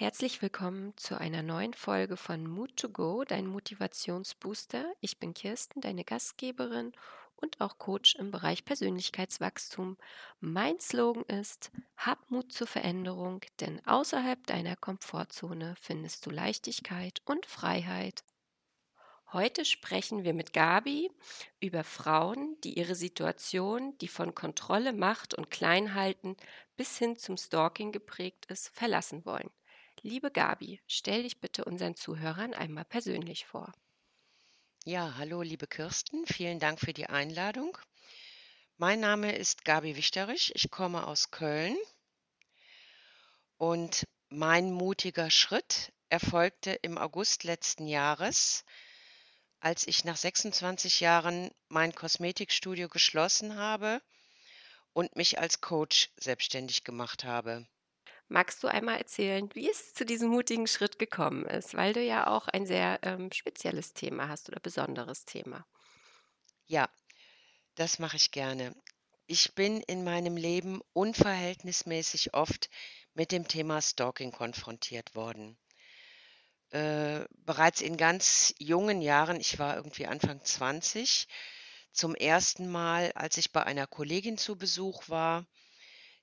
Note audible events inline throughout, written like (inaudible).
Herzlich willkommen zu einer neuen Folge von Mood to Go, dein Motivationsbooster. Ich bin Kirsten, deine Gastgeberin und auch Coach im Bereich Persönlichkeitswachstum. Mein Slogan ist: Hab Mut zur Veränderung, denn außerhalb deiner Komfortzone findest du Leichtigkeit und Freiheit. Heute sprechen wir mit Gabi über Frauen, die ihre Situation, die von Kontrolle, Macht und Kleinhalten bis hin zum Stalking geprägt ist, verlassen wollen. Liebe Gabi, stell dich bitte unseren Zuhörern einmal persönlich vor. Ja, hallo liebe Kirsten, vielen Dank für die Einladung. Mein Name ist Gabi Wichterich, ich komme aus Köln und mein mutiger Schritt erfolgte im August letzten Jahres, als ich nach 26 Jahren mein Kosmetikstudio geschlossen habe und mich als Coach selbstständig gemacht habe. Magst du einmal erzählen, wie es zu diesem mutigen Schritt gekommen ist, weil du ja auch ein sehr ähm, spezielles Thema hast oder besonderes Thema? Ja, das mache ich gerne. Ich bin in meinem Leben unverhältnismäßig oft mit dem Thema Stalking konfrontiert worden. Äh, bereits in ganz jungen Jahren, ich war irgendwie Anfang 20, zum ersten Mal, als ich bei einer Kollegin zu Besuch war,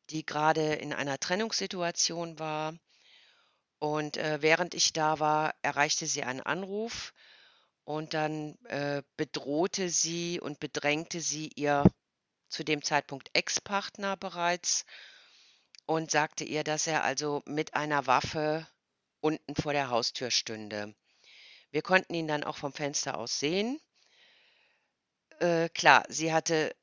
die gerade in einer Trennungssituation war. Und äh, während ich da war, erreichte sie einen Anruf und dann äh, bedrohte sie und bedrängte sie ihr zu dem Zeitpunkt Ex-Partner bereits und sagte ihr, dass er also mit einer Waffe unten vor der Haustür stünde. Wir konnten ihn dann auch vom Fenster aus sehen. Äh, klar, sie hatte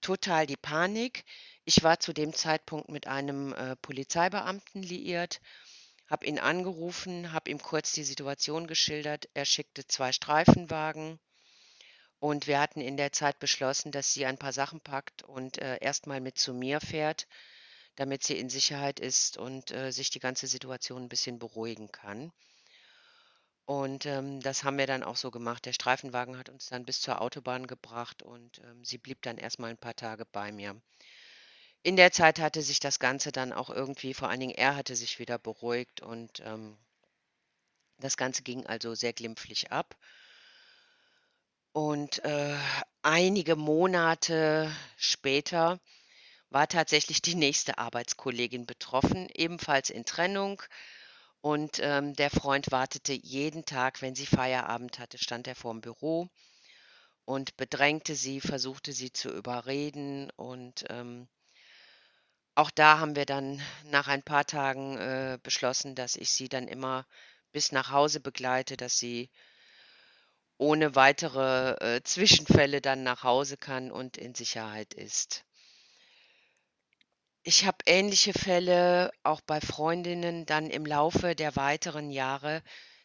total die Panik. Ich war zu dem Zeitpunkt mit einem äh, Polizeibeamten liiert, habe ihn angerufen, habe ihm kurz die Situation geschildert. Er schickte zwei Streifenwagen und wir hatten in der Zeit beschlossen, dass sie ein paar Sachen packt und äh, erstmal mit zu mir fährt, damit sie in Sicherheit ist und äh, sich die ganze Situation ein bisschen beruhigen kann. Und ähm, das haben wir dann auch so gemacht. Der Streifenwagen hat uns dann bis zur Autobahn gebracht und ähm, sie blieb dann erstmal ein paar Tage bei mir. In der Zeit hatte sich das Ganze dann auch irgendwie, vor allen Dingen er hatte sich wieder beruhigt und ähm, das Ganze ging also sehr glimpflich ab. Und äh, einige Monate später war tatsächlich die nächste Arbeitskollegin betroffen, ebenfalls in Trennung. Und ähm, der Freund wartete jeden Tag, wenn sie Feierabend hatte, stand er vorm Büro und bedrängte sie, versuchte sie zu überreden und ähm, auch da haben wir dann nach ein paar Tagen, äh, beschlossen, dass ich sie dann immer bis nach Hause begleite, dass sie ohne weitere, äh, Zwischenfälle dann nach Hause kann und in Sicherheit ist. Ich habe ähnliche Fälle auch bei Freundinnen dann im Laufe der weiteren Jahre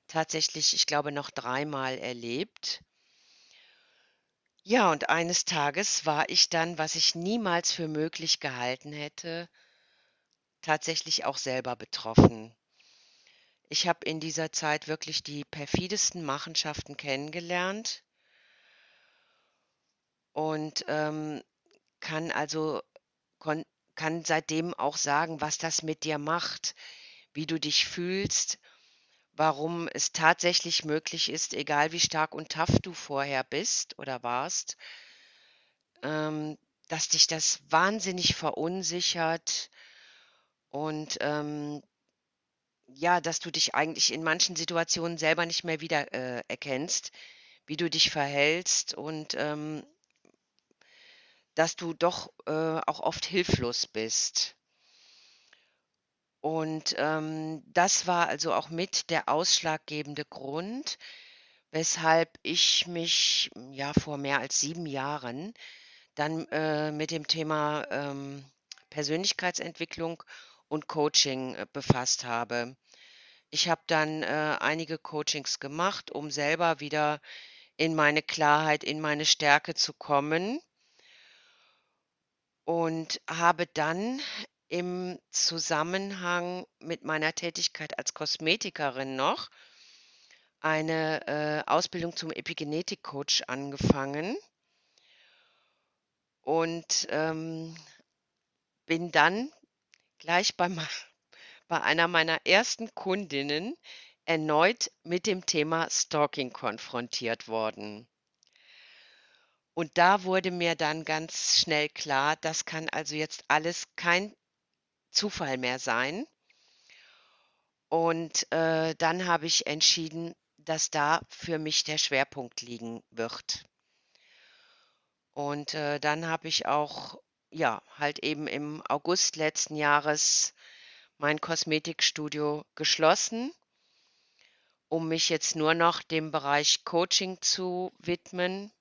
tatsächlich, ich glaube, noch dreimal erlebt. Ja, und eines Tages war ich dann, was ich niemals für möglich gehalten hätte, tatsächlich auch selber betroffen. Ich habe in dieser Zeit wirklich die perfidesten Machenschaften kennengelernt und, ähm, kann also kann seitdem auch sagen, was das mit dir macht, wie du dich fühlst warum es tatsächlich möglich ist, egal wie stark und tough du vorher bist oder warst, ähm, dass dich das wahnsinnig verunsichert und ähm, ja, dass du dich eigentlich in manchen Situationen selber nicht mehr wieder äh, erkennst, wie du dich verhältst und ähm, dass du doch äh, auch oft hilflos bist. Und, ähm, das war also auch mit der ausschlaggebende Grund, weshalb ich mich, ja, vor mehr als 7 Jahren dann, äh, mit dem Thema, ähm, Persönlichkeitsentwicklung und Coaching, äh, befasst habe. Ich habe dann, äh, einige Coachings gemacht, um selber wieder in meine Klarheit, in meine Stärke zu kommen und habe dann im Zusammenhang mit meiner Tätigkeit als Kosmetikerin noch eine, äh, Ausbildung zum Epigenetik-Coach angefangen und, ähm, bin dann gleich bei (laughs) bei einer meiner ersten Kundinnen erneut mit dem Thema Stalking konfrontiert worden. Und da wurde mir dann ganz schnell klar, das kann also jetzt alles kein Zufall mehr sein. Und, äh, dann habe ich entschieden, dass da für mich der Schwerpunkt liegen wird. Und, äh, dann habe ich auch, ja, halt eben im August letzten Jahres mein Kosmetikstudio geschlossen, um mich jetzt nur noch dem Bereich Coaching zu widmen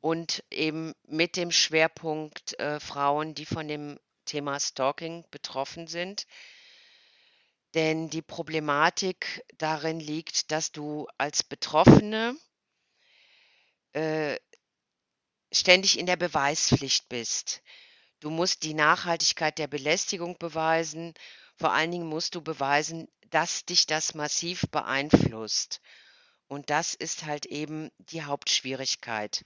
und eben mit dem Schwerpunkt, äh, Frauen, die von dem Thema Stalking betroffen sind. Denn die Problematik darin liegt, dass du als Betroffene äh, ständig in der Beweispflicht bist. Du musst die Nachhaltigkeit der Belästigung beweisen. Vor allen Dingen musst du beweisen, dass dich das massiv beeinflusst. Und das ist halt eben die Hauptschwierigkeit.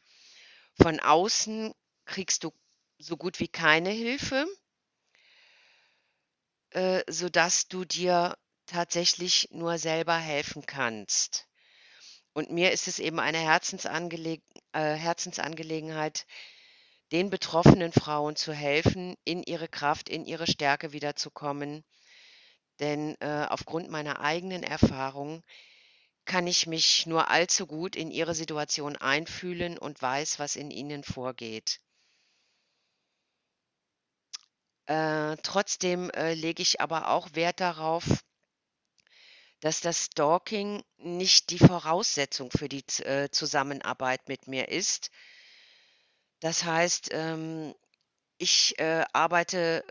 Von außen kriegst du so gut wie keine Hilfe, äh, sodass du dir tatsächlich nur selber helfen kannst. Und mir ist es eben eine Herzensangeleg äh, Herzensangelegenheit, den betroffenen Frauen zu helfen, in ihre Kraft, in ihre Stärke wiederzukommen. Denn äh, aufgrund meiner eigenen Erfahrung kann ich mich nur allzu gut in ihre Situation einfühlen und weiß, was in ihnen vorgeht. Äh, trotzdem äh, lege ich aber auch Wert darauf, dass das Stalking nicht die Voraussetzung für die äh, Zusammenarbeit mit mir ist. Das heißt, ähm, ich, äh, arbeite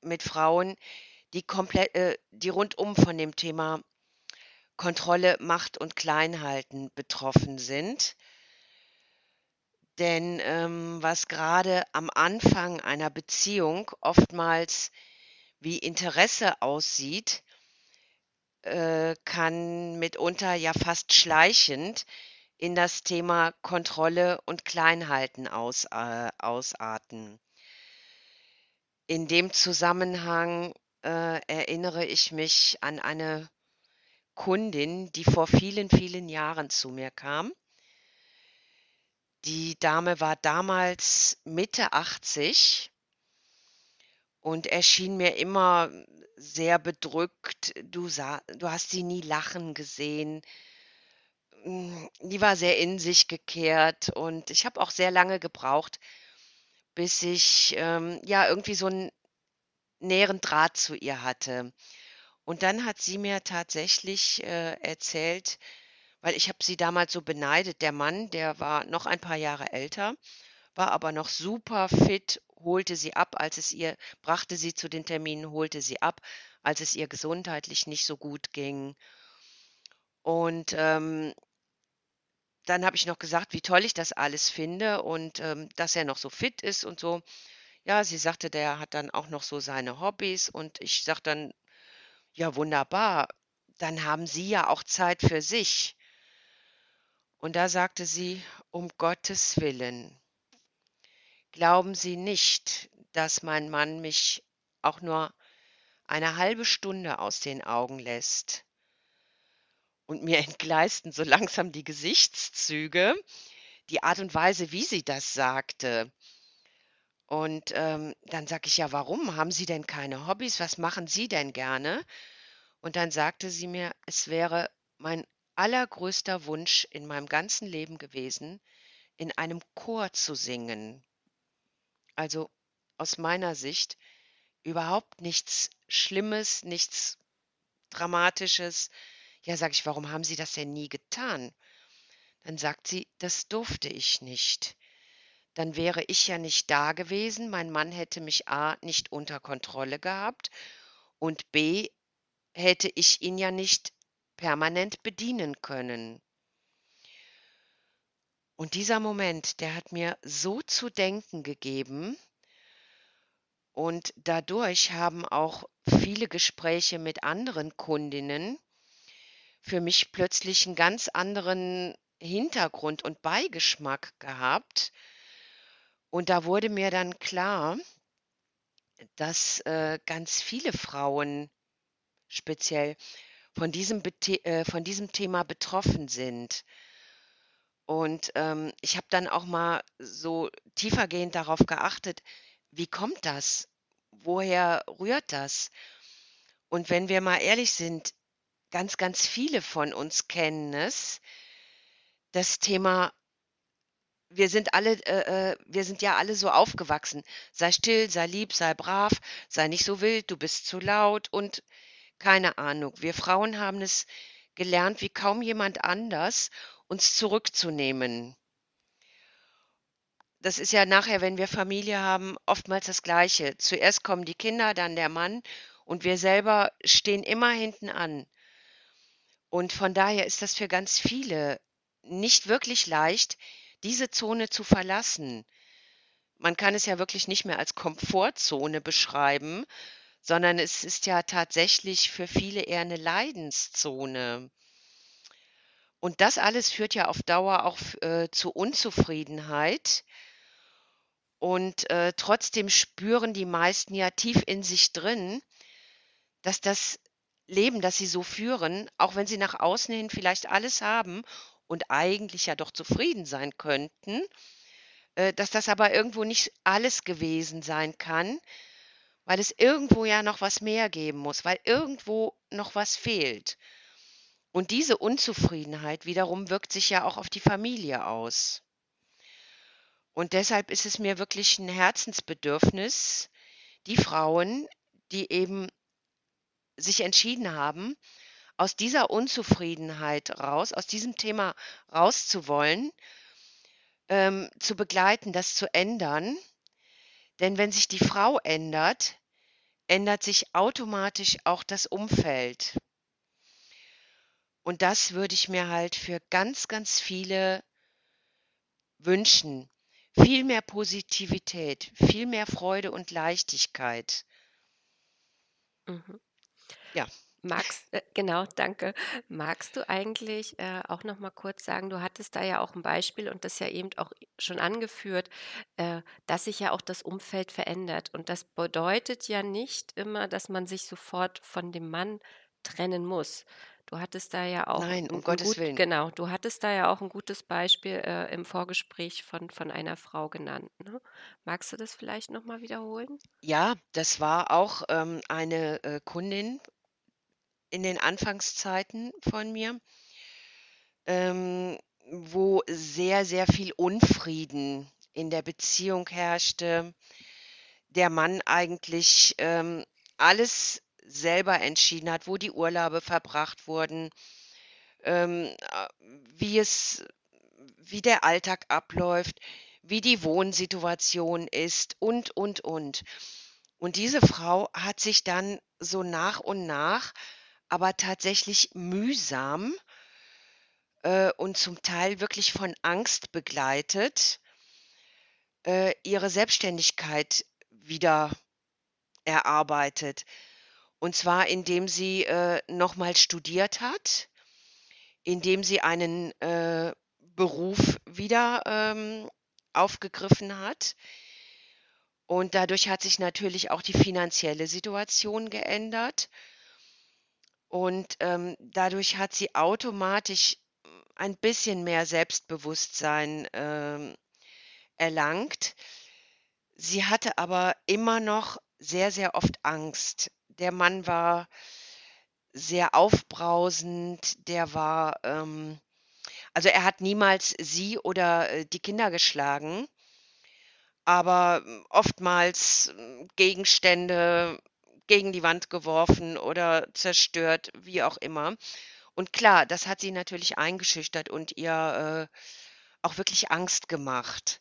mit Frauen, die komplett äh, die rundum von dem Thema Kontrolle, Macht und Kleinhalten betroffen sind. Denn, ähm, was gerade am Anfang einer Beziehung oftmals wie Interesse aussieht äh, kann mitunter ja fast schleichend in das Thema Kontrolle und Kleinhalten aus äh, ausarten. In dem Zusammenhang, äh, erinnere ich mich an eine Kundin, die vor vielen, vielen Jahren zu mir kam. Die Dame war damals Mitte 80 und erschien mir immer sehr bedrückt. Du sah du hast sie nie lachen gesehen. Die war sehr in sich gekehrt und ich habe auch sehr lange gebraucht, bis ich, ähm, ja, irgendwie so einen näheren Draht zu ihr hatte. Und dann hat sie mir tatsächlich, äh, erzählt weil ich habe sie damals so beneidet. Der Mann, der war noch ein paar Jahre älter, war aber noch super fit holte sie ab, als es ihr brachte sie zu den Terminen, holte sie ab, als es ihr gesundheitlich nicht so gut ging. Und, ähm dann habe ich noch gesagt, wie toll ich das alles finde und, ähm, dass er noch so fit ist und so. Ja, sie sagte, der hat dann auch noch so seine Hobbys und ich sage dann: „Ja, wunderbar, dann haben Sie ja auch Zeit für sich.“ Und da sagte sie: „Um Gottes Willen.“ Glauben Sie nicht, dass mein Mann mich auch nur eine halbe Stunde aus den Augen lässt. Und mir (laughs) entgleisten so langsam die Gesichtszüge, die Art und Weise, wie sie das sagte. Und, ähm, dann sage ich: „Ja, warum? Haben Sie denn keine Hobbys? Was machen Sie denn gerne?“ Und dann sagte sie mir, es wäre mein allergrößter Wunsch in meinem ganzen Leben gewesen, in einem Chor zu singen. Also, aus meiner Sicht überhaupt nichts Schlimmes, nichts Dramatisches. Ja, sage ich: „Warum haben Sie das denn nie getan?“ Dann sagt sie: „Das durfte ich nicht. Dann wäre ich ja nicht da gewesen. Mein Mann hätte mich A nicht unter Kontrolle gehabt und B hätte ich ihn ja nicht permanent bedienen können.“ Und dieser Moment, der hat mir so zu denken gegeben. Und dadurch haben auch viele Gespräche mit anderen Kundinnen für mich plötzlich einen ganz anderen Hintergrund und Beigeschmack gehabt. Und da wurde mir dann klar, dass, äh, ganz viele Frauen speziell von diesem äh, von diesem Thema betroffen sind. Und, ähm, ich habe dann auch mal so tiefergehend darauf geachtet: Wie kommt das? Woher rührt das? Und wenn wir mal ehrlich sind, ganz, ganz viele von uns kennen es. Das Thema wir sind alle äh, äh, wir sind ja alle so aufgewachsen: „Sei still, sei lieb, sei brav, sei nicht so wild, du bist zu laut“ und keine Ahnung. Wir Frauen haben es gelernt wie kaum jemand anders, uns zurückzunehmen. Das ist ja nachher, wenn wir Familie haben, oftmals das Gleiche. Zuerst kommen die Kinder, dann der Mann und wir selber stehen immer hinten an. Und von daher ist das für ganz viele nicht wirklich leicht, diese Zone zu verlassen. Man kann es ja wirklich nicht mehr als Komfortzone beschreiben, sondern es ist ja tatsächlich für viele eher eine Leidenszone. Und das alles führt ja auf Dauer auch äh, zu Unzufriedenheit. Und, äh, trotzdem spüren die meisten ja tief in sich drin, dass das Leben, das sie so führen, auch wenn sie nach außen hin vielleicht alles haben und eigentlich ja doch zufrieden sein könnten, äh, dass das aber irgendwo nicht alles gewesen sein kann, weil es irgendwo ja noch was mehr geben muss, weil irgendwo noch was fehlt. Und diese Unzufriedenheit wiederum wirkt sich ja auch auf die Familie aus. Und deshalb ist es mir wirklich ein Herzensbedürfnis, die Frauen, die eben sich entschieden haben, aus dieser Unzufriedenheit raus, aus diesem Thema rauszuwollen, ähm, zu begleiten, das zu ändern. Denn wenn sich die Frau ändert, ändert sich automatisch auch das Umfeld. Und das würde ich mir halt für ganz, ganz viele wünschen. Viel mehr Positivität, viel mehr Freude und Leichtigkeit. Mhm. Ja. Magst äh, genau, danke. Magst du eigentlich, äh, auch noch mal kurz sagen du hattest da ja auch ein Beispiel und das ja eben auch schon angeführt, äh, dass sich ja auch das Umfeld verändert. Und das bedeutet ja nicht immer, dass man sich sofort von dem Mann trennen muss. Du hattest da ja auch Nein, um 'n 'n Gottes gut Willen. genau, du hattest da ja auch ein gutes Beispiel, äh, im Vorgespräch von von einer Frau genannt, ne? Magst du das vielleicht noch mal wiederholen? Ja, das war auch, ähm, eine, äh, Kundin in den Anfangszeiten von mir, ähm, wo sehr, sehr viel Unfrieden in der Beziehung herrschte. Der Mann eigentlich, ähm, alles selber entschieden hat, wo die Urlaube verbracht wurden, ähm, a wie es wie der Alltag abläuft, wie die Wohnsituation ist und, und, und. Und diese Frau hat sich dann so nach und nach, aber tatsächlich mühsam, äh, und zum Teil wirklich von Angst begleitet, äh, ihre Selbstständigkeit wieder erarbeitet. Und zwar indem sie, äh, noch studiert hat, indem sie einen, äh, Beruf wieder, ähm, aufgegriffen hat. Und dadurch hat sich natürlich auch die finanzielle Situation geändert. Und, ähm, dadurch hat sie automatisch ein bisschen mehr Selbstbewusstsein, ähm, erlangt. Sie hatte aber immer noch sehr, sehr oft Angst. Der Mann war sehr aufbrausend, der war, ähm also, er hat niemals sie oder, äh, die Kinder geschlagen, aber, hm, oftmals, hm, Gegenstände gegen die Wand geworfen oder zerstört, wie auch immer. Und klar, das hat sie natürlich eingeschüchtert und ihr, äh, auch wirklich Angst gemacht.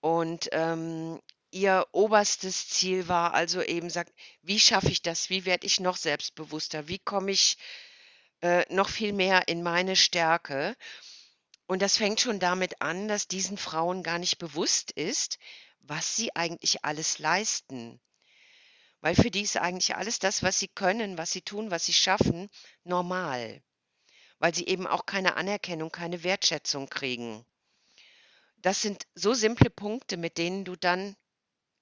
Und, ähm, ihr oberstes Ziel war also eben sagt: „Wie schaffe ich das? Wie werde ich noch selbstbewusster? Wie komme ich, äh, noch viel mehr in meine Stärke?“ Und das fängt schon damit an, dass diesen Frauen gar nicht bewusst ist, was sie eigentlich alles leisten. Weil für die ist eigentlich alles das, was sie können, was sie tun, was sie schaffen, normal, weil sie eben auch keine Anerkennung, keine Wertschätzung kriegen. Das sind so simple Punkte, mit denen du dann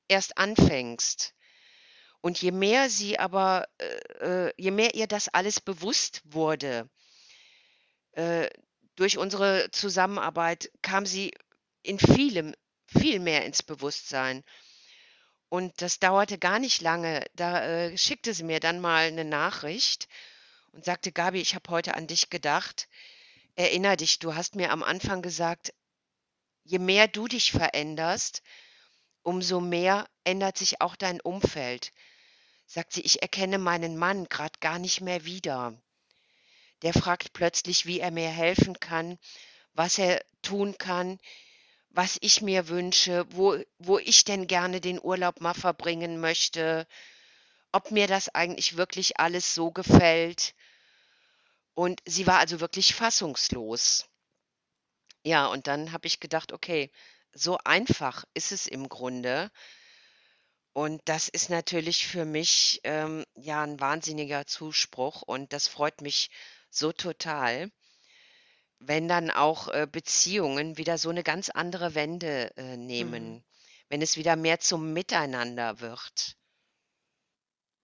erst anfängst. Und je mehr sie aber äh, äh, je mehr ihr das alles bewusst wurde äh, durch unsere Zusammenarbeit kam sie in vielem viel mehr ins Bewusstsein. Und das dauerte gar nicht lange. Da, äh, schickte sie mir dann mal 'ne Nachricht und sagte: „Gabi, ich habe heute an dich gedacht. Erinner dich, du hast mir am Anfang gesagt, je mehr du dich veränderst, umso mehr ändert sich auch dein Umfeld.“ Sagt sie: „Ich erkenne meinen Mann grad gar nicht mehr wieder. Der fragt plötzlich, wie er mir helfen kann, was er tun kann, was ich mir wünsche, wo wo ich denn gerne den Urlaub mal verbringen möchte, ob mir das eigentlich wirklich alles so gefällt.“ Und sie war also wirklich fassungslos. Ja, und dann habe ich gedacht: „Okay, so einfach ist es im Grunde.“ Und das ist natürlich für mich, ähm, ja, 'n wahnsinniger Zuspruch und das freut mich so total wenn dann auch, äh, Beziehungen wieder so 'ne ganz andere Wende, äh, Mhm. nehmen, wenn es wieder mehr zum Miteinander wird.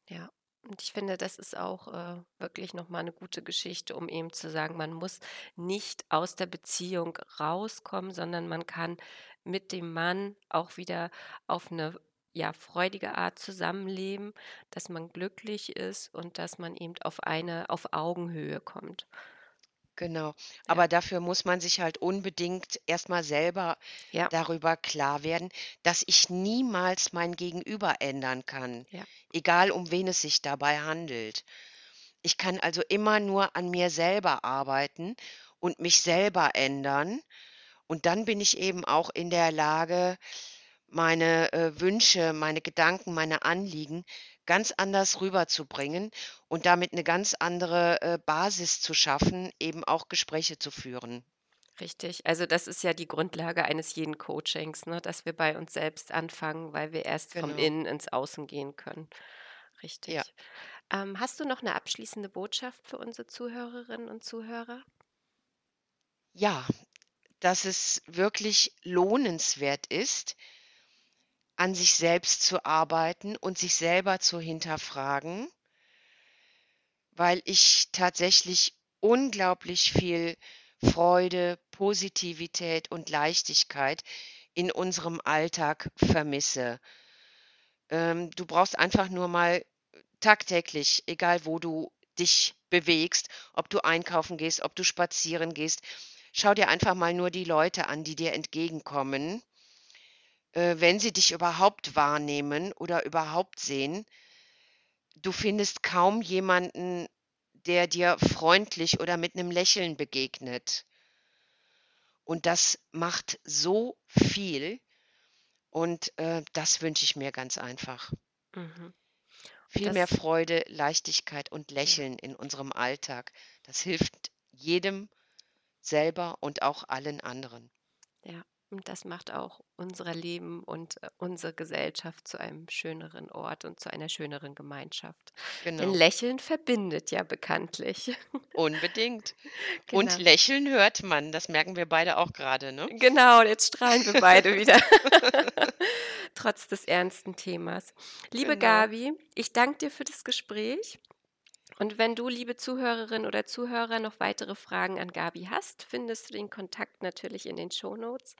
Ja, und ich finde, das ist auch, äh, wirklich noch mal 'ne gute Geschichte, um eben zu sagen, man muss nicht aus der Beziehung rauskommen, sondern man kann mit dem Mann auch wieder auf 'ne, ja, freudige Art zusammenleben, dass man glücklich ist und dass man eben auf eine auf Augenhöhe kommt. Genau, Ja. aber dafür muss man sich halt unbedingt erst mal selber Ja. darüber klar werden, dass ich niemals mein Gegenüber ändern kann, Ja. egal um wen es sich dabei handelt. Ich kann also immer nur an mir selber arbeiten und mich selber ändern und dann bin ich eben auch in der Lage, meine, äh, Wünsche, meine Gedanken, meine Anliegen ganz anders rüberzubringen und damit 'ne ganz andere, äh, Basis zu schaffen, eben auch Gespräche zu führen. Richtig. Also, das ist ja die Grundlage eines jeden Coachings, ne, dass wir bei uns selbst anfangen, weil wir erst vom Genau. Innen ins Außen gehen können. Ja. Richtig. Ähm, hast du noch 'ne abschließende Botschaft für unsere Zuhörerinnen und Zuhörer? Ja, dass es wirklich lohnenswert ist an sich selbst zu arbeiten und sich selber zu hinterfragen weil ich tatsächlich unglaublich viel Freude, Positivität und Leichtigkeit in unserem Alltag vermisse. Ähm, du brauchst einfach nur mal tagtäglich, egal wo du dich bewegst, ob du einkaufen gehst, ob du spazieren gehst, schau dir einfach mal nur die Leute an, die dir entgegenkommen äh, wenn sie dich überhaupt wahrnehmen oder überhaupt sehen. Du findest kaum jemanden, der dir freundlich oder mit 'nem Lächeln begegnet. Und das macht so viel und, äh, das wünsche ich mir ganz einfach. Mhm. Viel mehr das Freude, Leichtigkeit und. Lächeln in unserem Alltag. Das hilft jedem selber und auch allen anderen. Ja, und das macht auch unser Leben und, äh, unsere Gesellschaft zu einem schöneren Ort und zu einer schöneren Gemeinschaft. Denn Genau. Lächeln verbindet ja bekanntlich. Unbedingt. (laughs) Und Genau. lächeln hört man, das merken wir beide auch grade, ne? Genau, jetzt strahlen wir beide (laughs) wieder, (laughs) trotz des ernsten Themas. Liebe Genau. Gabi, ich danke dir für das Gespräch. Und wenn du, liebe Zuhörerin oder Zuhörer, noch weitere Fragen an Gabi hast, findest du den Kontakt natürlich in den Shownotes.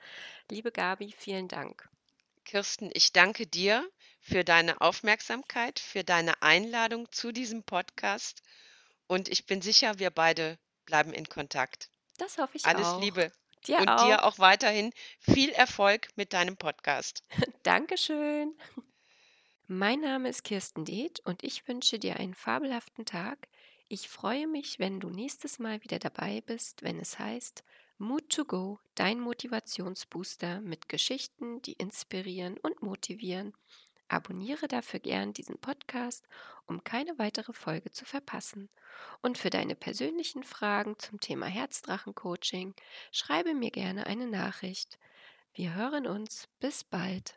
Liebe Gabi, vielen Dank. Kirsten, ich danke dir für deine Aufmerksamkeit, für deine Einladung zu diesem Podcast und ich bin sicher, wir beide bleiben in Kontakt. Das hoffe ich Alles auch. Liebe Dir und dir auch. auch weiterhin viel Erfolg mit deinem Podcast. (laughs) Dankeschön. Mein Name ist Kirsten Deth und ich wünsche dir einen fabelhaften Tag. Ich freue mich, wenn du nächstes Mal wieder dabei bist, wenn es heißt: „Mood to Go, dein Motivationsbooster mit Geschichten, die inspirieren und motivieren.“ Abonniere dafür gern diesen Podcast, um keine weitere Folge zu verpassen. Und für deine persönlichen Fragen zum Thema Herzdrachen-Coaching schreibe mir gerne eine Nachricht. Wir hören uns. Bis bald.